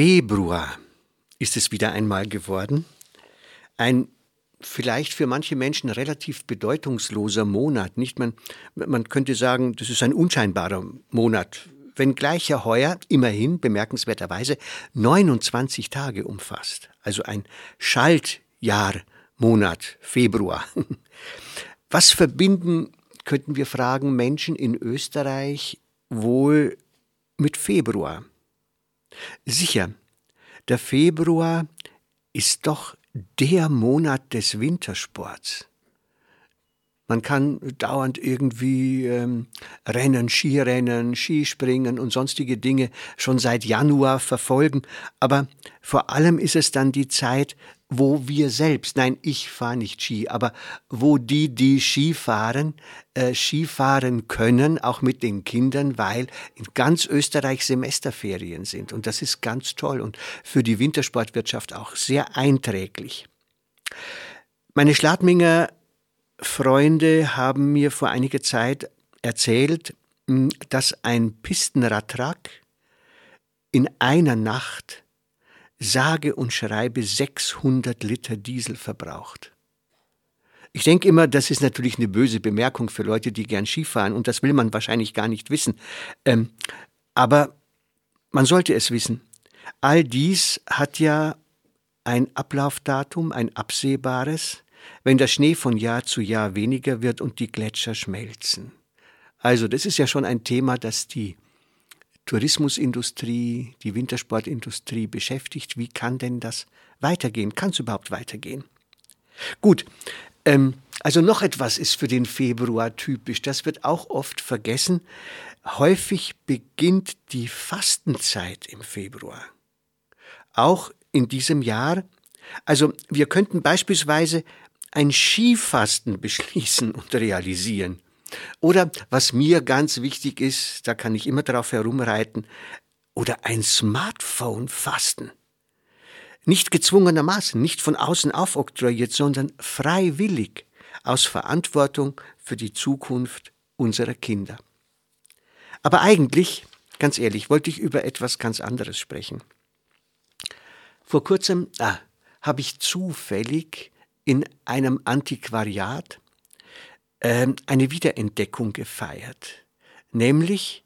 Februar ist es wieder einmal geworden. Ein vielleicht für manche Menschen relativ bedeutungsloser Monat. Nicht man, man könnte sagen, das ist ein unscheinbarer Monat, wenngleich er heuer immerhin bemerkenswerterweise 29 Tage umfasst. Also ein Schaltjahrmonat, Februar. Was verbinden, könnten wir fragen, Menschen in Österreich wohl mit Februar? Sicher, der Februar ist doch der Monat des Wintersports. Man kann dauernd irgendwie ähm, Rennen, Skirennen, Skispringen und sonstige Dinge schon seit Januar verfolgen, aber vor allem ist es dann die Zeit, wo wir selbst, nein, ich fahre nicht Ski, aber wo die, die Ski fahren, äh, Ski fahren können, auch mit den Kindern, weil in ganz Österreich Semesterferien sind. Und das ist ganz toll und für die Wintersportwirtschaft auch sehr einträglich. Meine Schladminger Freunde haben mir vor einiger Zeit erzählt, hm, dass ein Pistenradtrack in einer Nacht sage und schreibe 600 Liter Diesel verbraucht. Ich denke immer, das ist natürlich eine böse Bemerkung für Leute, die gern Skifahren und das will man wahrscheinlich gar nicht wissen. Ähm, aber man sollte es wissen. All dies hat ja ein Ablaufdatum, ein absehbares, wenn der Schnee von Jahr zu Jahr weniger wird und die Gletscher schmelzen. Also das ist ja schon ein Thema, das die Tourismusindustrie, die Wintersportindustrie beschäftigt. Wie kann denn das weitergehen? Kann es überhaupt weitergehen? Gut, ähm, also noch etwas ist für den Februar typisch. Das wird auch oft vergessen. Häufig beginnt die Fastenzeit im Februar. Auch in diesem Jahr. Also wir könnten beispielsweise ein Skifasten beschließen und realisieren. Oder was mir ganz wichtig ist, da kann ich immer darauf herumreiten, oder ein Smartphone fasten. Nicht gezwungenermaßen, nicht von außen aufoktroyiert, sondern freiwillig, aus Verantwortung für die Zukunft unserer Kinder. Aber eigentlich, ganz ehrlich, wollte ich über etwas ganz anderes sprechen. Vor kurzem ah, habe ich zufällig in einem Antiquariat äh, eine Wiederentdeckung gefeiert, nämlich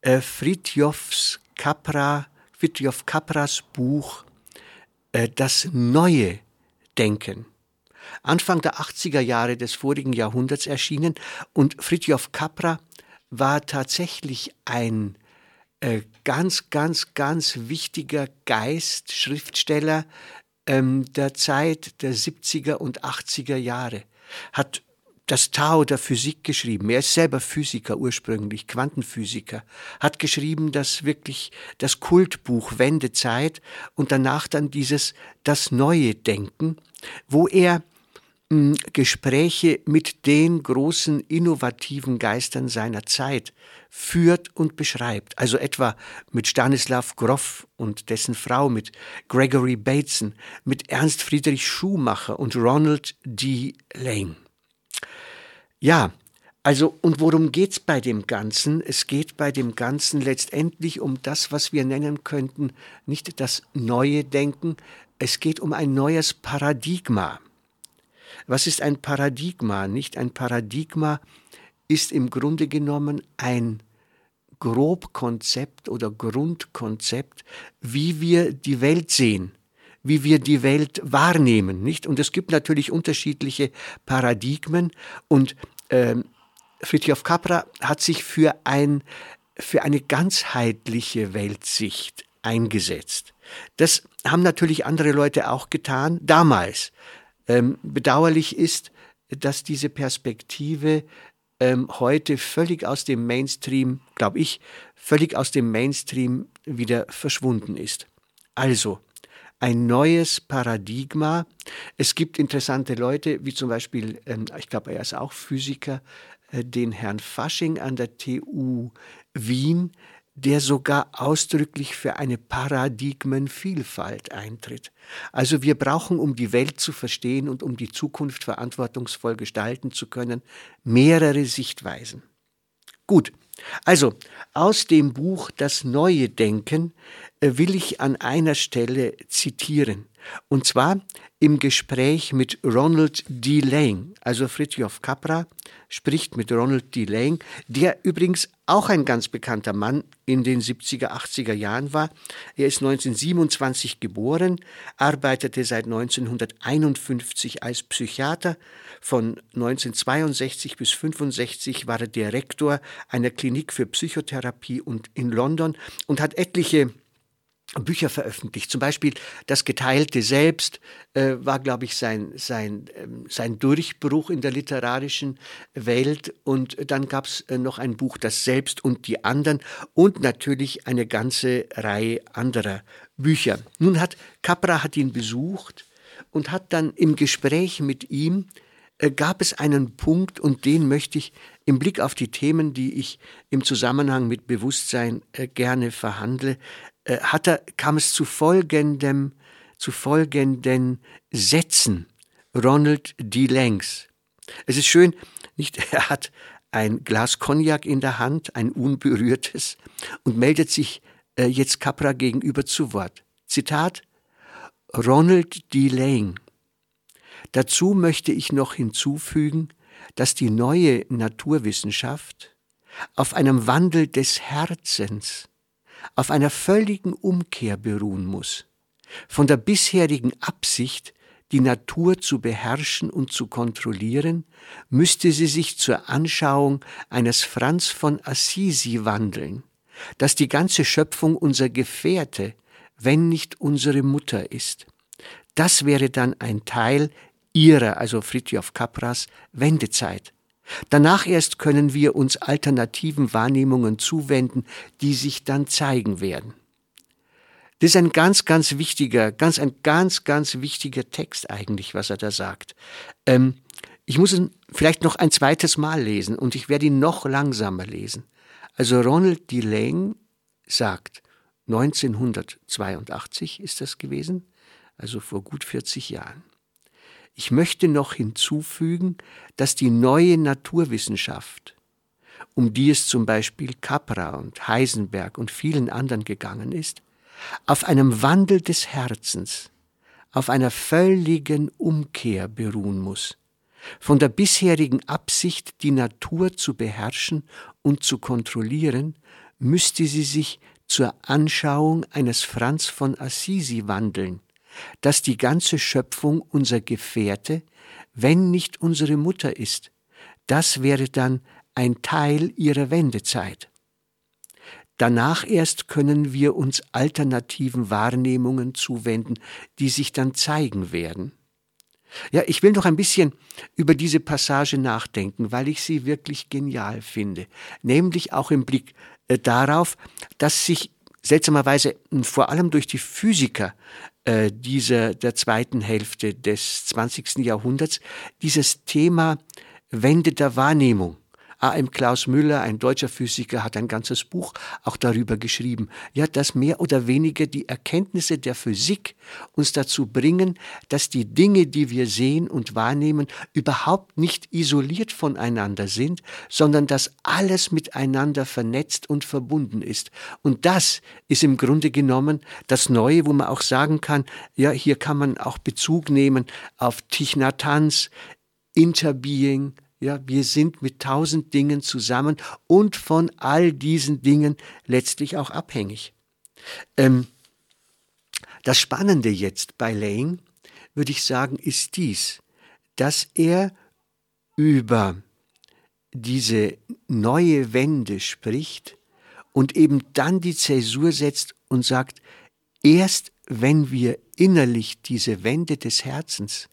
äh, Fritjofs Capra, Fritjof Capras Buch äh, Das neue Denken. Anfang der 80er Jahre des vorigen Jahrhunderts erschienen und Fritjof Capra war tatsächlich ein äh, ganz, ganz, ganz wichtiger Geist, Schriftsteller ähm, der Zeit der 70er und 80er Jahre, hat das Tao der Physik geschrieben. Er ist selber Physiker ursprünglich, Quantenphysiker, hat geschrieben das wirklich das Kultbuch Wendezeit und danach dann dieses das neue Denken, wo er Gespräche mit den großen innovativen Geistern seiner Zeit führt und beschreibt. Also etwa mit Stanislav Grof und dessen Frau, mit Gregory Bateson, mit Ernst Friedrich Schumacher und Ronald D. Lane. Ja, also, und worum geht's bei dem Ganzen? Es geht bei dem Ganzen letztendlich um das, was wir nennen könnten, nicht das neue Denken, es geht um ein neues Paradigma. Was ist ein Paradigma? Nicht ein Paradigma ist im Grunde genommen ein Grobkonzept oder Grundkonzept, wie wir die Welt sehen, wie wir die Welt wahrnehmen, nicht? Und es gibt natürlich unterschiedliche Paradigmen und äh, Fritjof Capra hat sich für ein für eine ganzheitliche Weltsicht eingesetzt. Das haben natürlich andere Leute auch getan, damals. Ähm, bedauerlich ist, dass diese Perspektive ähm, heute völlig aus dem Mainstream, glaube ich, völlig aus dem Mainstream wieder verschwunden ist. Also, ein neues Paradigma. Es gibt interessante Leute, wie zum Beispiel, ähm, ich glaube, er ist auch Physiker, äh, den Herrn Fasching an der TU Wien, der sogar ausdrücklich für eine Paradigmenvielfalt eintritt. Also wir brauchen, um die Welt zu verstehen und um die Zukunft verantwortungsvoll gestalten zu können, mehrere Sichtweisen. Gut, also aus dem Buch Das neue Denken äh, will ich an einer Stelle zitieren. Und zwar im Gespräch mit Ronald D. Lang, also Fritjof Capra spricht mit Ronald D. Lang, der übrigens auch ein ganz bekannter Mann in den 70er, 80er Jahren war. Er ist 1927 geboren, arbeitete seit 1951 als Psychiater. Von 1962 bis 1965 war er Direktor einer Klinik für Psychotherapie und in London und hat etliche Bücher veröffentlicht. Zum Beispiel Das geteilte Selbst äh, war, glaube ich, sein, sein, ähm, sein Durchbruch in der literarischen Welt. Und dann gab es äh, noch ein Buch, Das Selbst und die anderen und natürlich eine ganze Reihe anderer Bücher. Nun hat Capra hat ihn besucht und hat dann im Gespräch mit ihm äh, gab es einen Punkt und den möchte ich im Blick auf die Themen, die ich im Zusammenhang mit Bewusstsein äh, gerne verhandle, äh, hat er, kam es zu folgendem, zu folgenden Sätzen. Ronald D. Langs. Es ist schön, nicht, er hat ein Glas Cognac in der Hand, ein unberührtes, und meldet sich äh, jetzt Capra gegenüber zu Wort. Zitat Ronald D. Lang. Dazu möchte ich noch hinzufügen, dass die neue Naturwissenschaft auf einem Wandel des Herzens auf einer völligen Umkehr beruhen muss, von der bisherigen Absicht, die Natur zu beherrschen und zu kontrollieren, müsste sie sich zur Anschauung eines Franz von Assisi wandeln, dass die ganze Schöpfung unser Gefährte, wenn nicht unsere Mutter ist. Das wäre dann ein Teil ihrer, also Fritjof Capras, Wendezeit. Danach erst können wir uns alternativen Wahrnehmungen zuwenden, die sich dann zeigen werden. Das ist ein ganz, ganz wichtiger, ganz, ein ganz, ganz wichtiger Text eigentlich, was er da sagt. Ähm, ich muss ihn vielleicht noch ein zweites Mal lesen und ich werde ihn noch langsamer lesen. Also Ronald D. Lang sagt, 1982 ist das gewesen, also vor gut 40 Jahren. Ich möchte noch hinzufügen, dass die neue Naturwissenschaft, um die es zum Beispiel Capra und Heisenberg und vielen anderen gegangen ist, auf einem Wandel des Herzens, auf einer völligen Umkehr beruhen muss, von der bisherigen Absicht, die Natur zu beherrschen und zu kontrollieren, müsste sie sich zur Anschauung eines Franz von Assisi wandeln, dass die ganze Schöpfung unser Gefährte, wenn nicht unsere Mutter ist. Das wäre dann ein Teil ihrer Wendezeit. Danach erst können wir uns alternativen Wahrnehmungen zuwenden, die sich dann zeigen werden. Ja, ich will noch ein bisschen über diese Passage nachdenken, weil ich sie wirklich genial finde, nämlich auch im Blick äh, darauf, dass sich seltsamerweise vor allem durch die Physiker äh, dieser, der zweiten Hälfte des 20. Jahrhunderts dieses Thema Wende der Wahrnehmung A.M. Klaus Müller, ein deutscher Physiker, hat ein ganzes Buch auch darüber geschrieben. Ja, dass mehr oder weniger die Erkenntnisse der Physik uns dazu bringen, dass die Dinge, die wir sehen und wahrnehmen, überhaupt nicht isoliert voneinander sind, sondern dass alles miteinander vernetzt und verbunden ist. Und das ist im Grunde genommen das Neue, wo man auch sagen kann, ja, hier kann man auch Bezug nehmen auf Hanh, Interbeing, ja, wir sind mit tausend Dingen zusammen und von all diesen Dingen letztlich auch abhängig. Ähm, das Spannende jetzt bei Lane, würde ich sagen, ist dies, dass er über diese neue Wende spricht und eben dann die Zäsur setzt und sagt, erst wenn wir innerlich diese Wende des Herzens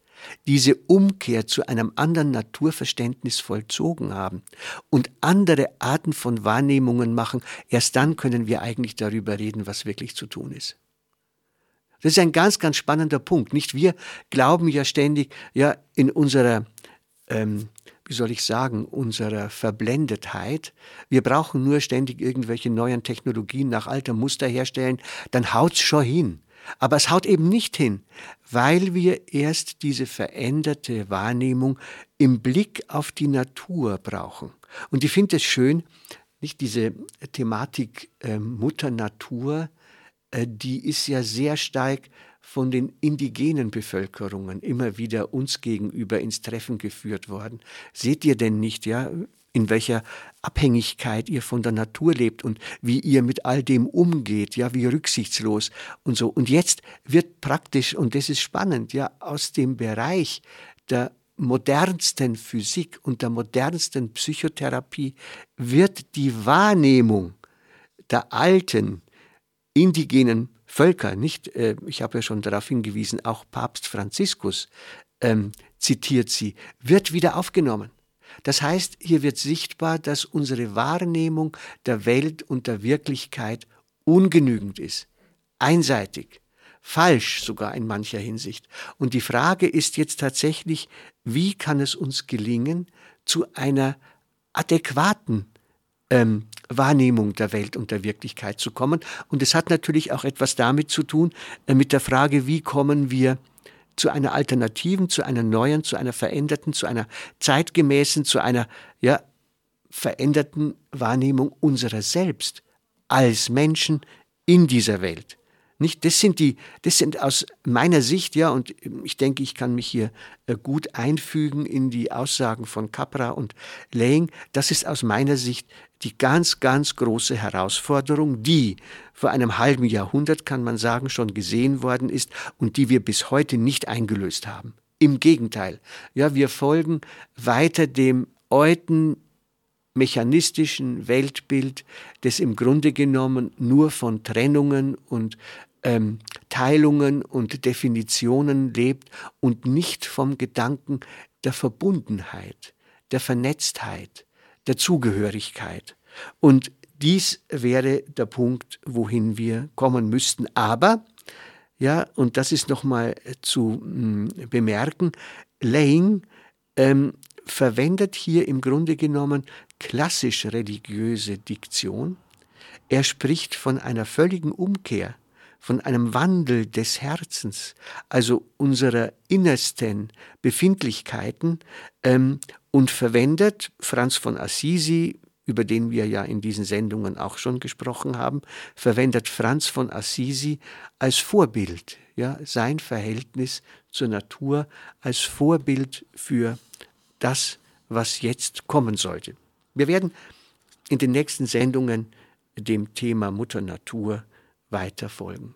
diese Umkehr zu einem anderen Naturverständnis vollzogen haben und andere Arten von Wahrnehmungen machen, erst dann können wir eigentlich darüber reden, was wirklich zu tun ist. Das ist ein ganz, ganz spannender Punkt. Nicht wir glauben ja ständig, ja, in unserer, ähm, wie soll ich sagen, unserer Verblendetheit. Wir brauchen nur ständig irgendwelche neuen Technologien nach alter Muster herstellen, dann haut's schon hin. Aber es haut eben nicht hin, weil wir erst diese veränderte Wahrnehmung im Blick auf die Natur brauchen. Und ich finde es schön, nicht diese Thematik äh, Mutter Natur, äh, die ist ja sehr stark von den indigenen Bevölkerungen immer wieder uns gegenüber ins Treffen geführt worden. Seht ihr denn nicht, ja, in welcher Abhängigkeit ihr von der Natur lebt und wie ihr mit all dem umgeht, ja, wie rücksichtslos und so. Und jetzt wird praktisch, und das ist spannend, ja, aus dem Bereich der modernsten Physik und der modernsten Psychotherapie wird die Wahrnehmung der alten indigenen Völker, nicht, äh, ich habe ja schon darauf hingewiesen, auch Papst Franziskus ähm, zitiert sie, wird wieder aufgenommen. Das heißt, hier wird sichtbar, dass unsere Wahrnehmung der Welt und der Wirklichkeit ungenügend ist, einseitig, falsch sogar in mancher Hinsicht. Und die Frage ist jetzt tatsächlich, wie kann es uns gelingen, zu einer adäquaten ähm, Wahrnehmung der Welt und der Wirklichkeit zu kommen. Und es hat natürlich auch etwas damit zu tun, äh, mit der Frage, wie kommen wir zu einer alternativen, zu einer neuen, zu einer veränderten, zu einer zeitgemäßen, zu einer ja, veränderten Wahrnehmung unserer selbst als Menschen in dieser Welt. Nicht, das sind die, das sind aus meiner Sicht, ja, und ich denke, ich kann mich hier äh, gut einfügen in die Aussagen von Capra und Lang. Das ist aus meiner Sicht die ganz, ganz große Herausforderung, die vor einem halben Jahrhundert, kann man sagen, schon gesehen worden ist und die wir bis heute nicht eingelöst haben. Im Gegenteil, ja, wir folgen weiter dem Euten mechanistischen Weltbild, das im Grunde genommen nur von Trennungen und ähm, Teilungen und Definitionen lebt und nicht vom Gedanken der Verbundenheit, der Vernetztheit, der Zugehörigkeit. Und dies wäre der Punkt, wohin wir kommen müssten. Aber, ja, und das ist nochmal zu mh, hm, bemerken, Lane ähm, verwendet hier im Grunde genommen klassisch religiöse Diktion. Er spricht von einer völligen Umkehr von einem Wandel des Herzens, also unserer innersten Befindlichkeiten, ähm, und verwendet Franz von Assisi, über den wir ja in diesen Sendungen auch schon gesprochen haben, verwendet Franz von Assisi als Vorbild, ja, sein Verhältnis zur Natur als Vorbild für das, was jetzt kommen sollte. Wir werden in den nächsten Sendungen dem Thema Mutter Natur weiter folgen.